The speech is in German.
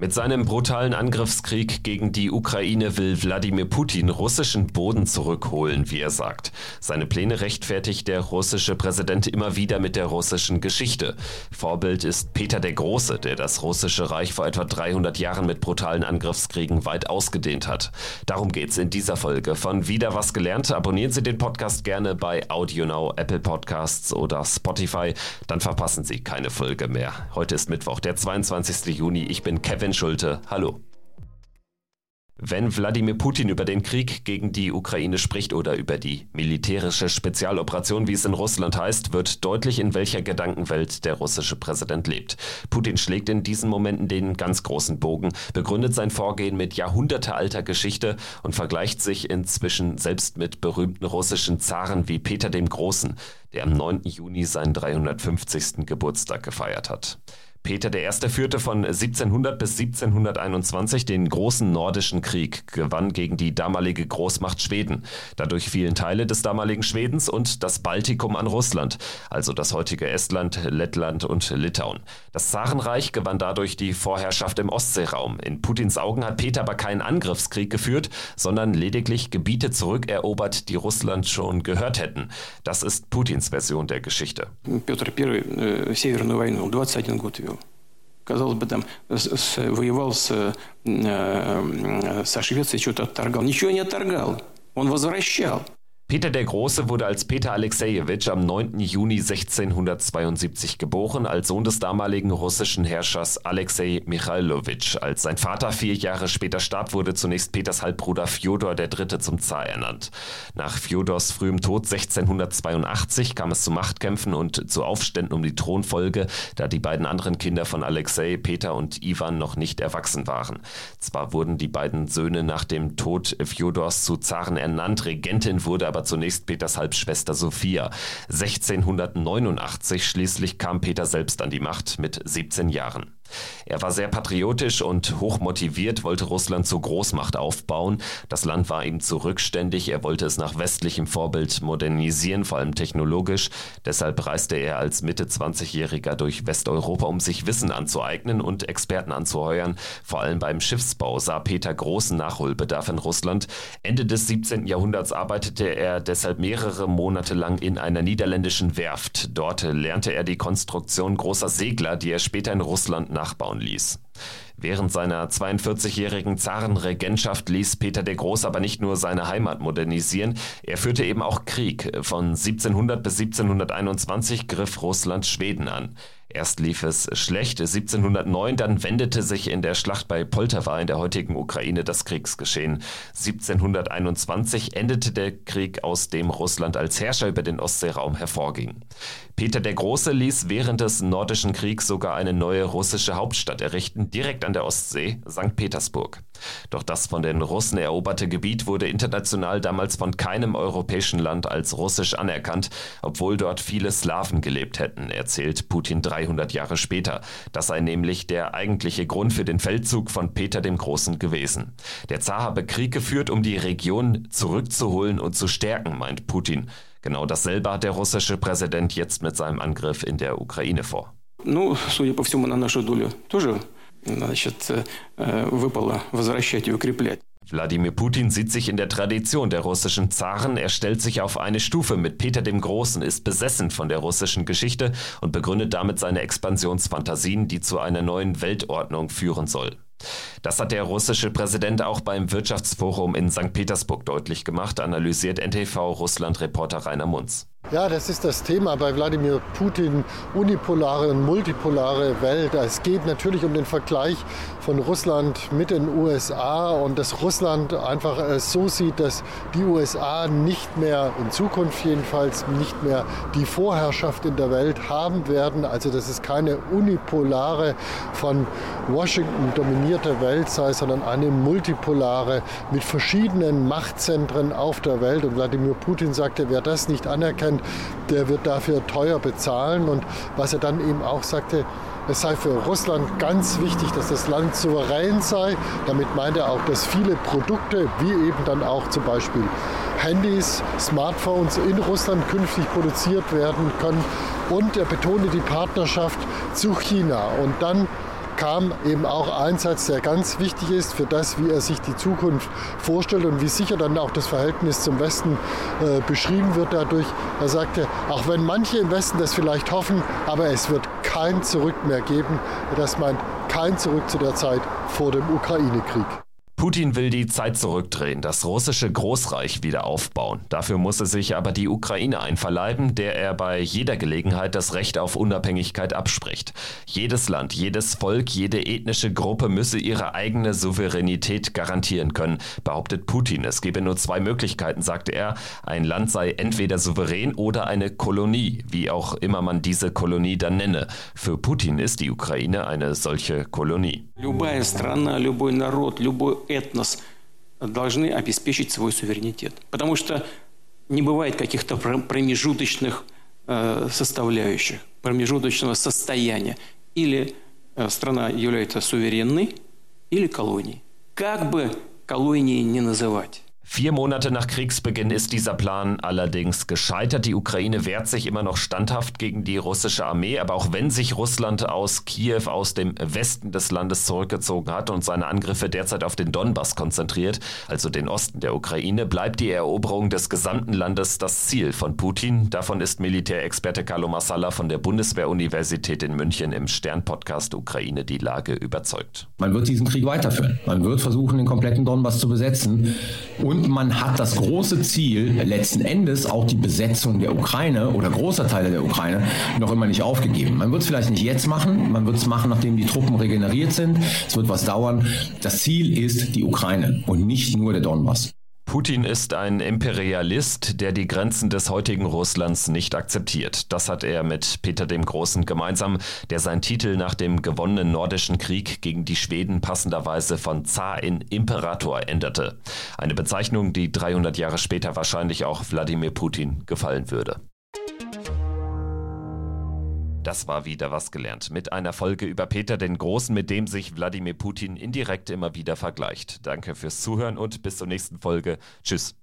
Mit seinem brutalen Angriffskrieg gegen die Ukraine will Wladimir Putin russischen Boden zurückholen, wie er sagt. Seine Pläne rechtfertigt der russische Präsident immer wieder mit der russischen Geschichte. Vorbild ist Peter der Große, der das russische Reich vor etwa 300 Jahren mit brutalen Angriffskriegen weit ausgedehnt hat. Darum geht's in dieser Folge von Wieder was gelernt. Abonnieren Sie den Podcast gerne bei AudioNow, Apple Podcasts oder Spotify, dann verpassen Sie keine Folge mehr. Heute ist Mittwoch, der 22. Juni. Ich bin Kevin Sven Schulte, hallo. Wenn Wladimir Putin über den Krieg gegen die Ukraine spricht oder über die militärische Spezialoperation, wie es in Russland heißt, wird deutlich, in welcher Gedankenwelt der russische Präsident lebt. Putin schlägt in diesen Momenten den ganz großen Bogen, begründet sein Vorgehen mit jahrhundertealter Geschichte und vergleicht sich inzwischen selbst mit berühmten russischen Zaren wie Peter dem Großen, der am 9. Juni seinen 350. Geburtstag gefeiert hat. Peter I. führte von 1700 bis 1721 den großen nordischen Krieg, gewann gegen die damalige Großmacht Schweden. Dadurch fielen Teile des damaligen Schwedens und das Baltikum an Russland, also das heutige Estland, Lettland und Litauen. Das Zarenreich gewann dadurch die Vorherrschaft im Ostseeraum. In Putins Augen hat Peter aber keinen Angriffskrieg geführt, sondern lediglich Gebiete zurückerobert, die Russland schon gehört hätten. Das ist Putins Version der Geschichte. Peter I. Äh, Северную войну 21 год вел казалось бы, там воевал с, э, э, со Швецией, что-то отторгал. Ничего не отторгал. Он возвращал. Peter der Große wurde als Peter Alexejewitsch am 9. Juni 1672 geboren, als Sohn des damaligen russischen Herrschers Alexei Michailowitsch. Als sein Vater vier Jahre später starb, wurde zunächst Peters Halbbruder Fjodor III. zum Zar ernannt. Nach Fjodors frühem Tod 1682 kam es zu Machtkämpfen und zu Aufständen um die Thronfolge, da die beiden anderen Kinder von Alexei, Peter und Ivan noch nicht erwachsen waren. Zwar wurden die beiden Söhne nach dem Tod Fjodors zu Zaren ernannt, Regentin wurde aber aber zunächst Peters Halbschwester Sophia. 1689 schließlich kam Peter selbst an die Macht mit 17 Jahren. Er war sehr patriotisch und hochmotiviert, wollte Russland zur Großmacht aufbauen. Das Land war ihm zu rückständig, er wollte es nach westlichem Vorbild modernisieren, vor allem technologisch. Deshalb reiste er als Mitte 20-Jähriger durch Westeuropa, um sich Wissen anzueignen und Experten anzuheuern. Vor allem beim Schiffsbau sah Peter großen Nachholbedarf in Russland. Ende des 17. Jahrhunderts arbeitete er deshalb mehrere Monate lang in einer niederländischen Werft. Dort lernte er die Konstruktion großer Segler, die er später in Russland nachbauen ließ. Während seiner 42-jährigen Zarenregentschaft ließ Peter der Große aber nicht nur seine Heimat modernisieren, er führte eben auch Krieg. Von 1700 bis 1721 griff Russland Schweden an. Erst lief es schlecht 1709, dann wendete sich in der Schlacht bei Poltawa in der heutigen Ukraine das Kriegsgeschehen. 1721 endete der Krieg, aus dem Russland als Herrscher über den Ostseeraum hervorging. Peter der Große ließ während des Nordischen Kriegs sogar eine neue russische Hauptstadt errichten, direkt an der Ostsee, St. Petersburg. Doch das von den Russen eroberte Gebiet wurde international damals von keinem europäischen Land als russisch anerkannt, obwohl dort viele Slawen gelebt hätten, erzählt Putin 300 Jahre später. Das sei nämlich der eigentliche Grund für den Feldzug von Peter dem Großen gewesen. Der Zar habe Krieg geführt, um die Region zurückzuholen und zu stärken, meint Putin. Genau dasselbe hat der russische Präsident jetzt mit seinem Angriff in der Ukraine vor. Ну, судя по всему, на нашу долю тоже значит, выпало возвращать и укреплять. Wladimir Putin sieht sich in der Tradition der russischen Zaren, er stellt sich auf eine Stufe mit Peter dem Großen, ist besessen von der russischen Geschichte und begründet damit seine Expansionsfantasien, die zu einer neuen Weltordnung führen soll. Das hat der russische Präsident auch beim Wirtschaftsforum in St. Petersburg deutlich gemacht, analysiert NTV-Russland-Reporter Rainer Munz. Ja, das ist das Thema bei Wladimir Putin, unipolare und multipolare Welt. Es geht natürlich um den Vergleich von Russland mit den USA und dass Russland einfach äh, so sieht, dass die USA nicht mehr, in Zukunft jedenfalls, nicht mehr die Vorherrschaft in der Welt haben werden. Also dass es keine unipolare, von Washington dominierte Welt sei, sondern eine multipolare mit verschiedenen Machtzentren auf der Welt. Und Wladimir Putin sagte, wer das nicht anerkennt, der wird dafür teuer bezahlen. Und was er dann eben auch sagte, es sei für Russland ganz wichtig, dass das Land souverän sei. Damit meint er auch, dass viele Produkte, wie eben dann auch zum Beispiel Handys, Smartphones in Russland künftig produziert werden können. Und er betone die Partnerschaft zu China. Und dann kam eben auch ein Satz, der ganz wichtig ist für das, wie er sich die Zukunft vorstellt und wie sicher dann auch das Verhältnis zum Westen äh, beschrieben wird dadurch. Er sagte, auch wenn manche im Westen das vielleicht hoffen, aber es wird kein Zurück mehr geben. Das meint kein Zurück zu der Zeit vor dem Ukraine-Krieg. Putin will die Zeit zurückdrehen, das russische Großreich wieder aufbauen. Dafür muss er sich aber die Ukraine einverleiben, der er bei jeder Gelegenheit das Recht auf Unabhängigkeit abspricht. Jedes Land, jedes Volk, jede ethnische Gruppe müsse ihre eigene Souveränität garantieren können, behauptet Putin. Es gebe nur zwei Möglichkeiten, sagte er. Ein Land sei entweder souverän oder eine Kolonie, wie auch immer man diese Kolonie dann nenne. Für Putin ist die Ukraine eine solche Kolonie. Любая страна, любой народ, любой этнос должны обеспечить свой суверенитет. Потому что не бывает каких-то промежуточных э, составляющих, промежуточного состояния. Или э, страна является суверенной, или колонией. Как бы колонии не называть. Vier Monate nach Kriegsbeginn ist dieser Plan allerdings gescheitert. Die Ukraine wehrt sich immer noch standhaft gegen die russische Armee, aber auch wenn sich Russland aus Kiew, aus dem Westen des Landes zurückgezogen hat und seine Angriffe derzeit auf den Donbass konzentriert, also den Osten der Ukraine, bleibt die Eroberung des gesamten Landes das Ziel von Putin. Davon ist Militärexperte Carlo Massala von der Bundeswehr-Universität in München im Stern-Podcast Ukraine die Lage überzeugt. Man wird diesen Krieg weiterführen. Man wird versuchen, den kompletten Donbass zu besetzen und man hat das große Ziel, letzten Endes auch die Besetzung der Ukraine oder großer Teile der Ukraine noch immer nicht aufgegeben. Man wird es vielleicht nicht jetzt machen, man wird es machen, nachdem die Truppen regeneriert sind. Es wird was dauern. Das Ziel ist die Ukraine und nicht nur der Donbass. Putin ist ein Imperialist, der die Grenzen des heutigen Russlands nicht akzeptiert. Das hat er mit Peter dem Großen gemeinsam, der seinen Titel nach dem gewonnenen nordischen Krieg gegen die Schweden passenderweise von Zar in Imperator änderte. Eine Bezeichnung, die 300 Jahre später wahrscheinlich auch Wladimir Putin gefallen würde. Das war wieder was gelernt. Mit einer Folge über Peter den Großen, mit dem sich Wladimir Putin indirekt immer wieder vergleicht. Danke fürs Zuhören und bis zur nächsten Folge. Tschüss.